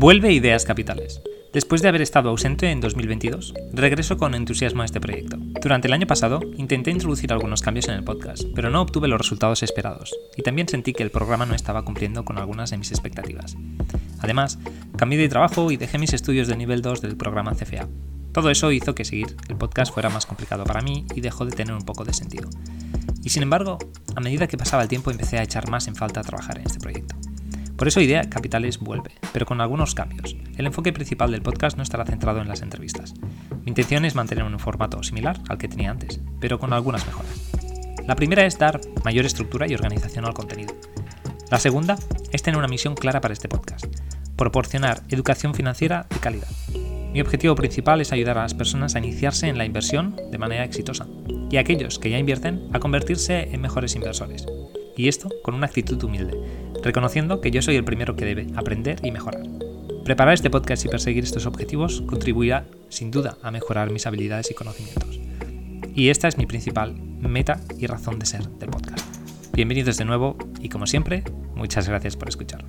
Vuelve Ideas Capitales. Después de haber estado ausente en 2022, regreso con entusiasmo a este proyecto. Durante el año pasado intenté introducir algunos cambios en el podcast, pero no obtuve los resultados esperados, y también sentí que el programa no estaba cumpliendo con algunas de mis expectativas. Además, cambié de trabajo y dejé mis estudios de nivel 2 del programa CFA. Todo eso hizo que seguir el podcast fuera más complicado para mí y dejó de tener un poco de sentido. Y sin embargo, a medida que pasaba el tiempo empecé a echar más en falta trabajar en este proyecto. Por eso Idea Capitales vuelve, pero con algunos cambios. El enfoque principal del podcast no estará centrado en las entrevistas. Mi intención es mantener un formato similar al que tenía antes, pero con algunas mejoras. La primera es dar mayor estructura y organización al contenido. La segunda es tener una misión clara para este podcast, proporcionar educación financiera de calidad. Mi objetivo principal es ayudar a las personas a iniciarse en la inversión de manera exitosa y a aquellos que ya invierten a convertirse en mejores inversores. Y esto con una actitud humilde, reconociendo que yo soy el primero que debe aprender y mejorar. Preparar este podcast y perseguir estos objetivos contribuirá, sin duda, a mejorar mis habilidades y conocimientos. Y esta es mi principal meta y razón de ser del podcast. Bienvenidos de nuevo y como siempre, muchas gracias por escuchar.